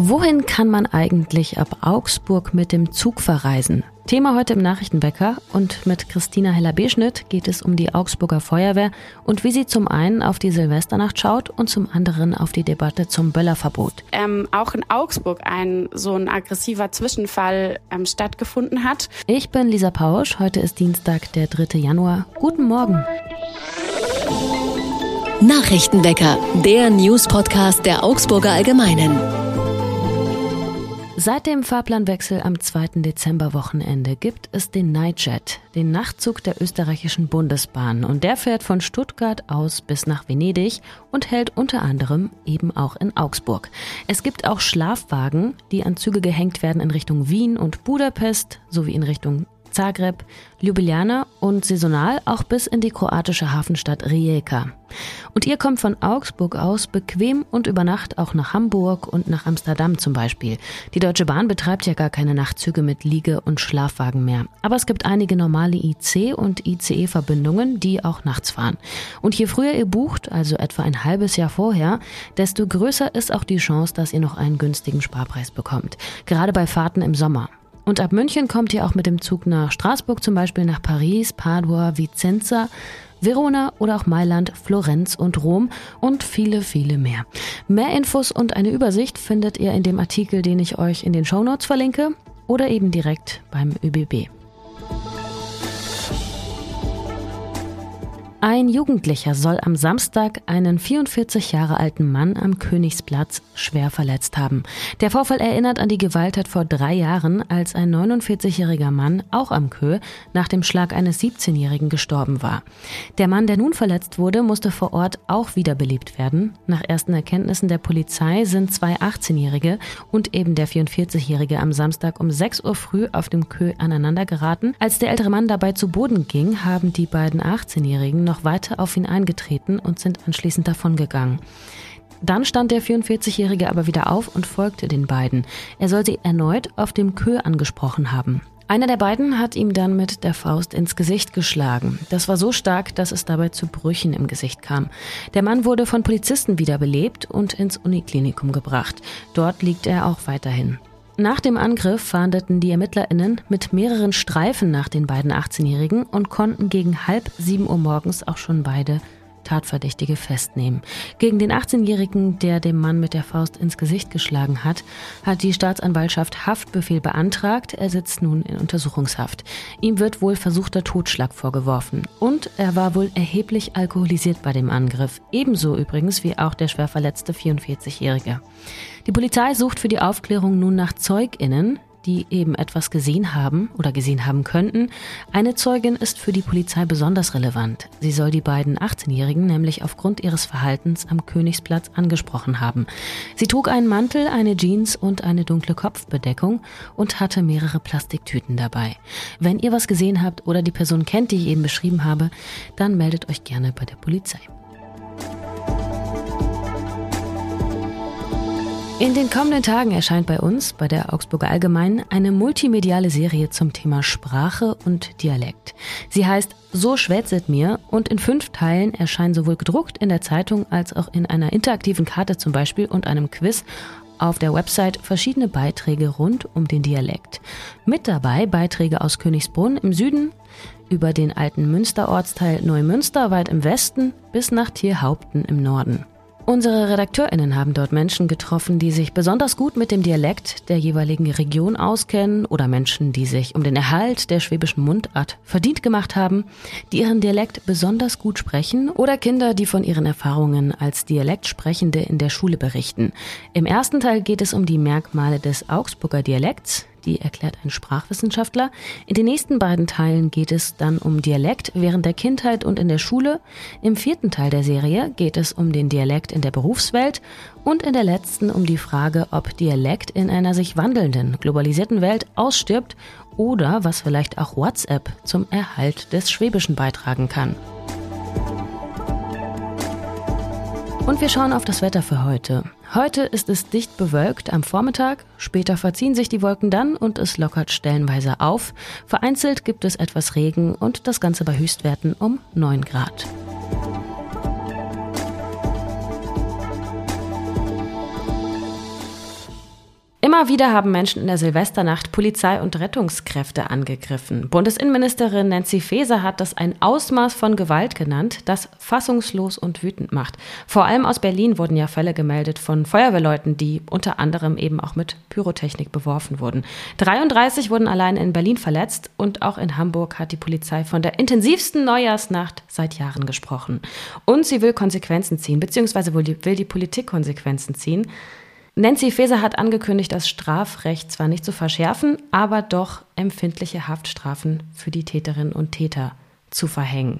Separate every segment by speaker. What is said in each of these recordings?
Speaker 1: Wohin kann man eigentlich ab Augsburg mit dem Zug verreisen? Thema heute im Nachrichtenwecker und mit Christina Heller-Beschnitt geht es um die Augsburger Feuerwehr und wie sie zum einen auf die Silvesternacht schaut und zum anderen auf die Debatte zum Böllerverbot.
Speaker 2: Ähm, auch in Augsburg ein so ein aggressiver Zwischenfall ähm, stattgefunden hat.
Speaker 1: Ich bin Lisa Pausch, heute ist Dienstag, der 3. Januar. Guten Morgen.
Speaker 3: Nachrichtenwecker, der News-Podcast der Augsburger Allgemeinen.
Speaker 1: Seit dem Fahrplanwechsel am 2. Dezember-Wochenende gibt es den Nightjet, den Nachtzug der österreichischen Bundesbahn. Und der fährt von Stuttgart aus bis nach Venedig und hält unter anderem eben auch in Augsburg. Es gibt auch Schlafwagen, die an Züge gehängt werden in Richtung Wien und Budapest sowie in Richtung Zagreb, Ljubljana und saisonal auch bis in die kroatische Hafenstadt Rijeka. Und ihr kommt von Augsburg aus bequem und über Nacht auch nach Hamburg und nach Amsterdam zum Beispiel. Die Deutsche Bahn betreibt ja gar keine Nachtzüge mit Liege- und Schlafwagen mehr. Aber es gibt einige normale IC- und ICE-Verbindungen, die auch nachts fahren. Und je früher ihr bucht, also etwa ein halbes Jahr vorher, desto größer ist auch die Chance, dass ihr noch einen günstigen Sparpreis bekommt. Gerade bei Fahrten im Sommer. Und ab München kommt ihr auch mit dem Zug nach Straßburg zum Beispiel, nach Paris, Padua, Vicenza, Verona oder auch Mailand, Florenz und Rom und viele, viele mehr. Mehr Infos und eine Übersicht findet ihr in dem Artikel, den ich euch in den Shownotes verlinke oder eben direkt beim ÖBB. Ein Jugendlicher soll am Samstag einen 44 Jahre alten Mann am Königsplatz schwer verletzt haben. Der Vorfall erinnert an die Gewalttat vor drei Jahren, als ein 49-jähriger Mann, auch am Kö, nach dem Schlag eines 17-Jährigen gestorben war. Der Mann, der nun verletzt wurde, musste vor Ort auch wiederbelebt werden. Nach ersten Erkenntnissen der Polizei sind zwei 18-Jährige und eben der 44-Jährige am Samstag um 6 Uhr früh auf dem Kö aneinander geraten. Als der ältere Mann dabei zu Boden ging, haben die beiden 18-Jährigen noch weiter auf ihn eingetreten und sind anschließend davongegangen. Dann stand der 44-Jährige aber wieder auf und folgte den beiden. Er soll sie erneut auf dem Kö angesprochen haben. Einer der beiden hat ihm dann mit der Faust ins Gesicht geschlagen. Das war so stark, dass es dabei zu Brüchen im Gesicht kam. Der Mann wurde von Polizisten wiederbelebt und ins Uniklinikum gebracht. Dort liegt er auch weiterhin. Nach dem Angriff fahndeten die ErmittlerInnen mit mehreren Streifen nach den beiden 18-Jährigen und konnten gegen halb sieben Uhr morgens auch schon beide Tatverdächtige festnehmen. Gegen den 18-Jährigen, der dem Mann mit der Faust ins Gesicht geschlagen hat, hat die Staatsanwaltschaft Haftbefehl beantragt. Er sitzt nun in Untersuchungshaft. Ihm wird wohl versuchter Totschlag vorgeworfen. Und er war wohl erheblich alkoholisiert bei dem Angriff. Ebenso übrigens wie auch der schwer verletzte 44-Jährige. Die Polizei sucht für die Aufklärung nun nach ZeugInnen, die eben etwas gesehen haben oder gesehen haben könnten. Eine Zeugin ist für die Polizei besonders relevant. Sie soll die beiden 18-Jährigen nämlich aufgrund ihres Verhaltens am Königsplatz angesprochen haben. Sie trug einen Mantel, eine Jeans und eine dunkle Kopfbedeckung und hatte mehrere Plastiktüten dabei. Wenn ihr was gesehen habt oder die Person kennt, die ich eben beschrieben habe, dann meldet euch gerne bei der Polizei. In den kommenden Tagen erscheint bei uns, bei der Augsburger Allgemein, eine multimediale Serie zum Thema Sprache und Dialekt. Sie heißt So schwätzet mir und in fünf Teilen erscheinen sowohl gedruckt in der Zeitung als auch in einer interaktiven Karte zum Beispiel und einem Quiz auf der Website verschiedene Beiträge rund um den Dialekt. Mit dabei Beiträge aus Königsbrunn im Süden, über den alten Münsterortsteil Neumünster weit im Westen bis nach Tierhaupten im Norden. Unsere RedakteurInnen haben dort Menschen getroffen, die sich besonders gut mit dem Dialekt der jeweiligen Region auskennen oder Menschen, die sich um den Erhalt der schwäbischen Mundart verdient gemacht haben, die ihren Dialekt besonders gut sprechen oder Kinder, die von ihren Erfahrungen als Dialektsprechende in der Schule berichten. Im ersten Teil geht es um die Merkmale des Augsburger Dialekts, die erklärt ein Sprachwissenschaftler. In den nächsten beiden Teilen geht es dann um Dialekt während der Kindheit und in der Schule. Im vierten Teil der Serie geht es um den Dialekt in der Berufswelt und in der letzten um die Frage, ob Dialekt in einer sich wandelnden, globalisierten Welt ausstirbt oder was vielleicht auch WhatsApp zum Erhalt des Schwäbischen beitragen kann. Und wir schauen auf das Wetter für heute. Heute ist es dicht bewölkt am Vormittag, später verziehen sich die Wolken dann und es lockert stellenweise auf. Vereinzelt gibt es etwas Regen und das Ganze bei Höchstwerten um 9 Grad. Immer wieder haben Menschen in der Silvesternacht Polizei und Rettungskräfte angegriffen. Bundesinnenministerin Nancy Faeser hat das ein Ausmaß von Gewalt genannt, das fassungslos und wütend macht. Vor allem aus Berlin wurden ja Fälle gemeldet von Feuerwehrleuten, die unter anderem eben auch mit Pyrotechnik beworfen wurden. 33 wurden allein in Berlin verletzt und auch in Hamburg hat die Polizei von der intensivsten Neujahrsnacht seit Jahren gesprochen. Und sie will Konsequenzen ziehen, beziehungsweise will die, will die Politik Konsequenzen ziehen. Nancy Faeser hat angekündigt, das Strafrecht zwar nicht zu verschärfen, aber doch empfindliche Haftstrafen für die Täterinnen und Täter zu verhängen.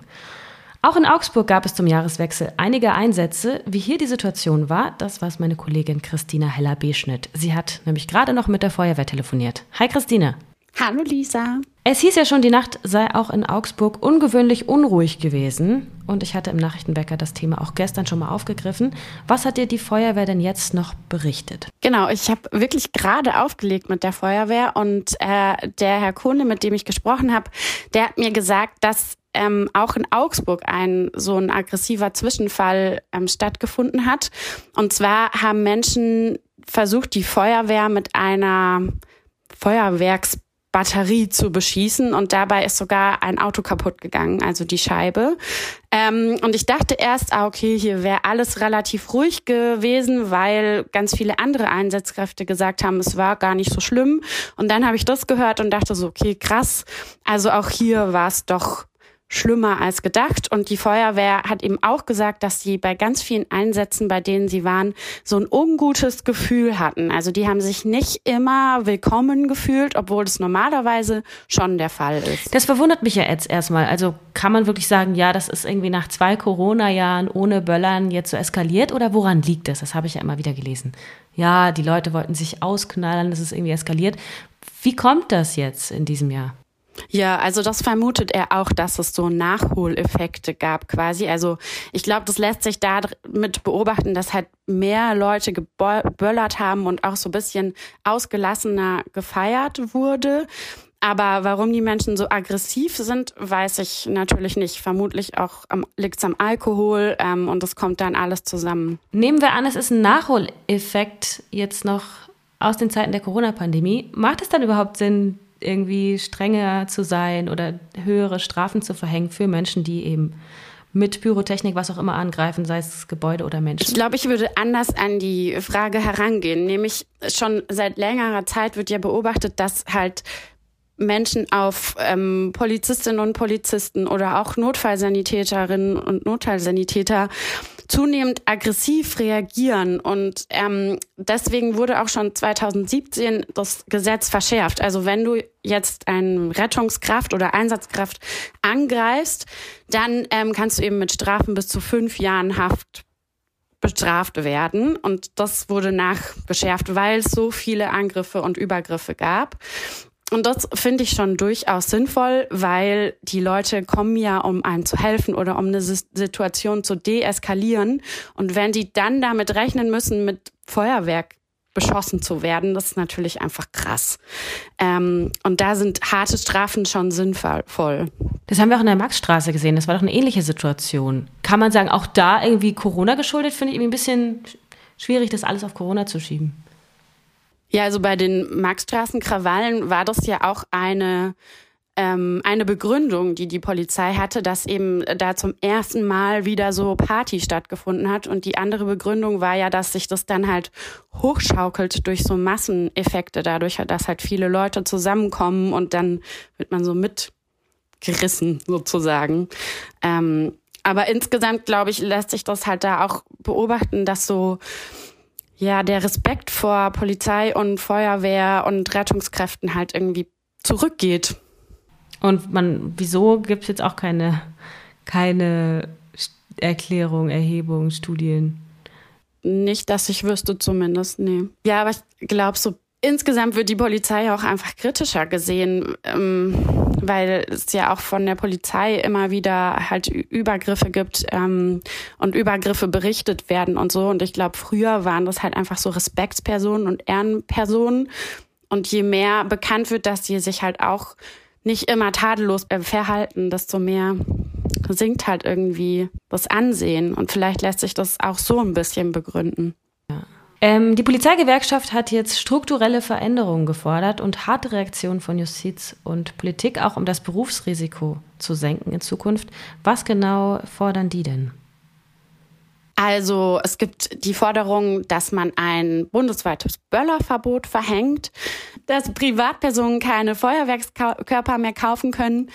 Speaker 1: Auch in Augsburg gab es zum Jahreswechsel einige Einsätze. Wie hier die Situation war, das weiß meine Kollegin Christina Heller-Beschnitt. Sie hat nämlich gerade noch mit der Feuerwehr telefoniert. Hi Christine.
Speaker 2: Hallo Lisa.
Speaker 1: Es hieß ja schon, die Nacht sei auch in Augsburg ungewöhnlich unruhig gewesen. Und ich hatte im Nachrichtenwecker das Thema auch gestern schon mal aufgegriffen. Was hat dir die Feuerwehr denn jetzt noch berichtet?
Speaker 2: Genau, ich habe wirklich gerade aufgelegt mit der Feuerwehr und äh, der Herr Kunde, mit dem ich gesprochen habe, der hat mir gesagt, dass ähm, auch in Augsburg ein so ein aggressiver Zwischenfall ähm, stattgefunden hat. Und zwar haben Menschen versucht, die Feuerwehr mit einer Feuerwerks Batterie zu beschießen und dabei ist sogar ein Auto kaputt gegangen, also die Scheibe. Ähm, und ich dachte erst, ah, okay, hier wäre alles relativ ruhig gewesen, weil ganz viele andere Einsatzkräfte gesagt haben, es war gar nicht so schlimm. Und dann habe ich das gehört und dachte so, okay, krass. Also auch hier war es doch schlimmer als gedacht. Und die Feuerwehr hat eben auch gesagt, dass sie bei ganz vielen Einsätzen, bei denen sie waren, so ein ungutes Gefühl hatten. Also die haben sich nicht immer willkommen gefühlt, obwohl das normalerweise schon der Fall ist.
Speaker 1: Das verwundert mich ja jetzt erstmal. Also kann man wirklich sagen, ja, das ist irgendwie nach zwei Corona-Jahren ohne Böllern jetzt so eskaliert oder woran liegt das? Das habe ich ja immer wieder gelesen. Ja, die Leute wollten sich ausknallen, das ist irgendwie eskaliert. Wie kommt das jetzt in diesem Jahr?
Speaker 2: Ja, also das vermutet er auch, dass es so Nachholeffekte gab quasi. Also ich glaube, das lässt sich damit beobachten, dass halt mehr Leute geböllert haben und auch so ein bisschen ausgelassener gefeiert wurde. Aber warum die Menschen so aggressiv sind, weiß ich natürlich nicht. Vermutlich auch liegt es am Alkohol ähm, und es kommt dann alles zusammen.
Speaker 1: Nehmen wir an, es ist ein Nachholeffekt jetzt noch aus den Zeiten der Corona-Pandemie. Macht es dann überhaupt Sinn, irgendwie strenger zu sein oder höhere Strafen zu verhängen für Menschen, die eben mit Pyrotechnik, was auch immer angreifen, sei es Gebäude oder Menschen?
Speaker 2: Ich glaube, ich würde anders an die Frage herangehen. Nämlich schon seit längerer Zeit wird ja beobachtet, dass halt Menschen auf ähm, Polizistinnen und Polizisten oder auch Notfallsanitäterinnen und Notfallsanitäter zunehmend aggressiv reagieren. Und ähm, deswegen wurde auch schon 2017 das Gesetz verschärft. Also wenn du jetzt eine Rettungskraft oder Einsatzkraft angreifst, dann ähm, kannst du eben mit Strafen bis zu fünf Jahren Haft bestraft werden. Und das wurde nachgeschärft, weil es so viele Angriffe und Übergriffe gab. Und das finde ich schon durchaus sinnvoll, weil die Leute kommen ja, um einem zu helfen oder um eine Situation zu deeskalieren. Und wenn die dann damit rechnen müssen, mit Feuerwerk beschossen zu werden, das ist natürlich einfach krass. Ähm, und da sind harte Strafen schon sinnvoll.
Speaker 1: Das haben wir auch in der Maxstraße gesehen. Das war doch eine ähnliche Situation. Kann man sagen, auch da irgendwie Corona geschuldet, finde ich irgendwie ein bisschen schwierig, das alles auf Corona zu schieben.
Speaker 2: Ja, also bei den Maxstraßenkrawallen war das ja auch eine ähm, eine Begründung, die die Polizei hatte, dass eben da zum ersten Mal wieder so Party stattgefunden hat. Und die andere Begründung war ja, dass sich das dann halt hochschaukelt durch so Masseneffekte, dadurch, dass halt viele Leute zusammenkommen und dann wird man so mitgerissen sozusagen. Ähm, aber insgesamt, glaube ich, lässt sich das halt da auch beobachten, dass so ja, der Respekt vor Polizei und Feuerwehr und Rettungskräften halt irgendwie zurückgeht.
Speaker 1: Und man, wieso gibt es jetzt auch keine, keine Erklärung, Erhebung, Studien?
Speaker 2: Nicht, dass ich wüsste zumindest, nee. Ja, aber ich glaube, so insgesamt wird die Polizei auch einfach kritischer gesehen, ähm, weil es ja auch von der Polizei immer wieder halt Übergriffe gibt ähm, und Übergriffe berichtet werden und so. Und ich glaube, früher waren das halt einfach so Respektspersonen und Ehrenpersonen. Und je mehr bekannt wird, dass die sich halt auch nicht immer tadellos verhalten, desto mehr sinkt halt irgendwie das Ansehen. Und vielleicht lässt sich das auch so ein bisschen begründen.
Speaker 1: Ähm, die Polizeigewerkschaft hat jetzt strukturelle Veränderungen gefordert und harte Reaktionen von Justiz und Politik, auch um das Berufsrisiko zu senken in Zukunft. Was genau fordern die denn?
Speaker 2: Also es gibt die Forderung, dass man ein bundesweites Böllerverbot verhängt, dass Privatpersonen keine Feuerwerkskörper mehr kaufen können.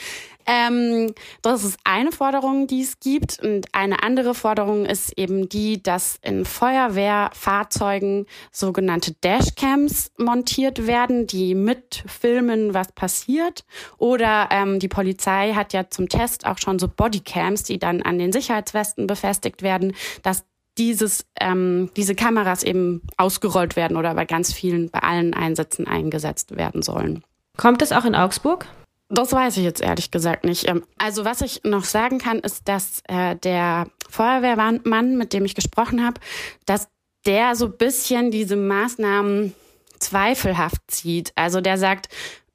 Speaker 2: Ähm, das ist eine Forderung, die es gibt. Und eine andere Forderung ist eben die, dass in Feuerwehrfahrzeugen sogenannte Dashcams montiert werden, die mitfilmen, was passiert. Oder ähm, die Polizei hat ja zum Test auch schon so Bodycams, die dann an den Sicherheitswesten befestigt werden, dass dieses, ähm, diese Kameras eben ausgerollt werden oder bei ganz vielen, bei allen Einsätzen eingesetzt werden sollen.
Speaker 1: Kommt es auch in Augsburg?
Speaker 2: Das weiß ich jetzt ehrlich gesagt nicht. Ähm, also was ich noch sagen kann, ist, dass äh, der Feuerwehrmann, mit dem ich gesprochen habe, dass der so bisschen diese Maßnahmen zweifelhaft zieht. Also der sagt,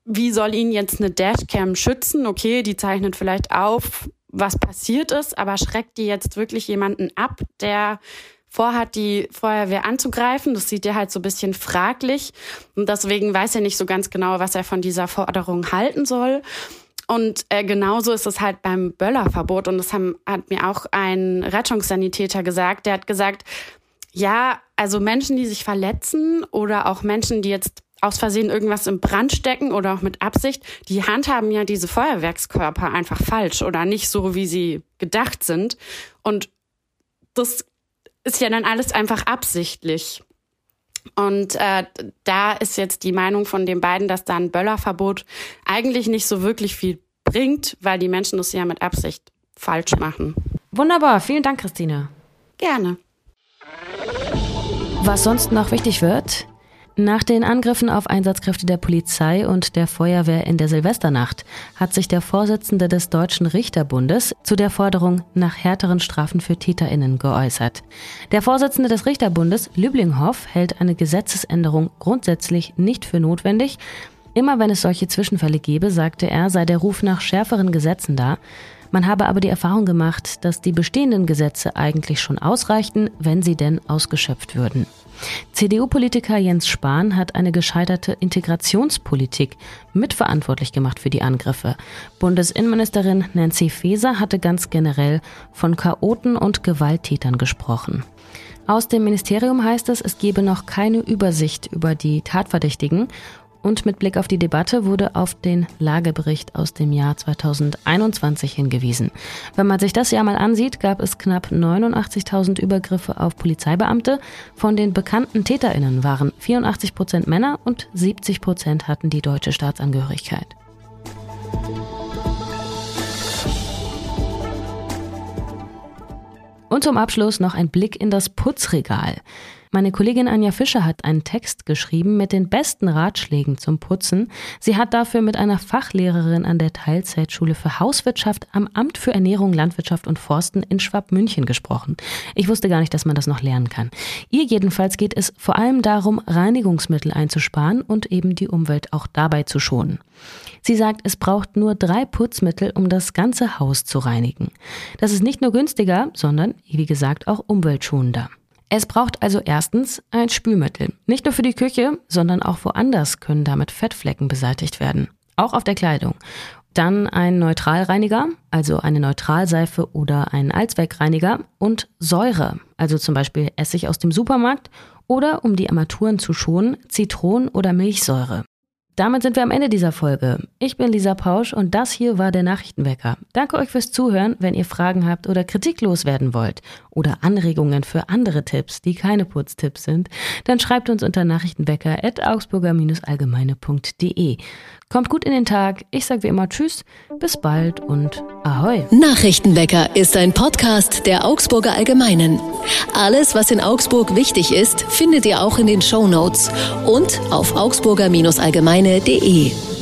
Speaker 2: wie soll ihn jetzt eine Dashcam schützen? Okay, die zeichnet vielleicht auf, was passiert ist, aber schreckt die jetzt wirklich jemanden ab, der vorhat, die Feuerwehr anzugreifen. Das sieht er halt so ein bisschen fraglich. Und deswegen weiß er nicht so ganz genau, was er von dieser Forderung halten soll. Und äh, genauso ist es halt beim Böllerverbot. Und das haben, hat mir auch ein Rettungssanitäter gesagt. Der hat gesagt, ja, also Menschen, die sich verletzen oder auch Menschen, die jetzt aus Versehen irgendwas im Brand stecken oder auch mit Absicht, die handhaben ja diese Feuerwerkskörper einfach falsch oder nicht so, wie sie gedacht sind. Und das ist ja dann alles einfach absichtlich. Und äh, da ist jetzt die Meinung von den beiden, dass da ein Böllerverbot eigentlich nicht so wirklich viel bringt, weil die Menschen das ja mit Absicht falsch machen.
Speaker 1: Wunderbar, vielen Dank, Christine.
Speaker 2: Gerne.
Speaker 1: Was sonst noch wichtig wird, nach den Angriffen auf Einsatzkräfte der Polizei und der Feuerwehr in der Silvesternacht hat sich der Vorsitzende des Deutschen Richterbundes zu der Forderung nach härteren Strafen für Täterinnen geäußert. Der Vorsitzende des Richterbundes, Lüblinghoff, hält eine Gesetzesänderung grundsätzlich nicht für notwendig. Immer wenn es solche Zwischenfälle gebe, sagte er, sei der Ruf nach schärferen Gesetzen da. Man habe aber die Erfahrung gemacht, dass die bestehenden Gesetze eigentlich schon ausreichten, wenn sie denn ausgeschöpft würden. CDU-Politiker Jens Spahn hat eine gescheiterte Integrationspolitik mitverantwortlich gemacht für die Angriffe. Bundesinnenministerin Nancy Faeser hatte ganz generell von Chaoten und Gewalttätern gesprochen. Aus dem Ministerium heißt es, es gebe noch keine Übersicht über die Tatverdächtigen und mit Blick auf die Debatte wurde auf den Lagebericht aus dem Jahr 2021 hingewiesen. Wenn man sich das Jahr mal ansieht, gab es knapp 89.000 Übergriffe auf Polizeibeamte. Von den bekannten TäterInnen waren 84 Prozent Männer und 70 Prozent hatten die deutsche Staatsangehörigkeit. Und zum Abschluss noch ein Blick in das Putzregal. Meine Kollegin Anja Fischer hat einen Text geschrieben mit den besten Ratschlägen zum Putzen. Sie hat dafür mit einer Fachlehrerin an der Teilzeitschule für Hauswirtschaft am Amt für Ernährung, Landwirtschaft und Forsten in Schwabmünchen gesprochen. Ich wusste gar nicht, dass man das noch lernen kann. Ihr jedenfalls geht es vor allem darum, Reinigungsmittel einzusparen und eben die Umwelt auch dabei zu schonen. Sie sagt, es braucht nur drei Putzmittel, um das ganze Haus zu reinigen. Das ist nicht nur günstiger, sondern, wie gesagt, auch umweltschonender. Es braucht also erstens ein Spülmittel. Nicht nur für die Küche, sondern auch woanders können damit Fettflecken beseitigt werden. Auch auf der Kleidung. Dann ein Neutralreiniger, also eine Neutralseife oder einen Allzweckreiniger und Säure, also zum Beispiel Essig aus dem Supermarkt oder um die Armaturen zu schonen, Zitronen- oder Milchsäure. Damit sind wir am Ende dieser Folge. Ich bin Lisa Pausch und das hier war der Nachrichtenwecker. Danke euch fürs Zuhören. Wenn ihr Fragen habt oder Kritik loswerden wollt oder Anregungen für andere Tipps, die keine Putztipps sind, dann schreibt uns unter nachrichtenwecker.augsburger-allgemeine.de. Kommt gut in den Tag. Ich sage wie immer Tschüss, bis bald und Ahoi.
Speaker 3: Nachrichtenwecker ist ein Podcast der Augsburger Allgemeinen. Alles, was in Augsburg wichtig ist, findet ihr auch in den Show Notes und auf augsburger-allgemeine.de.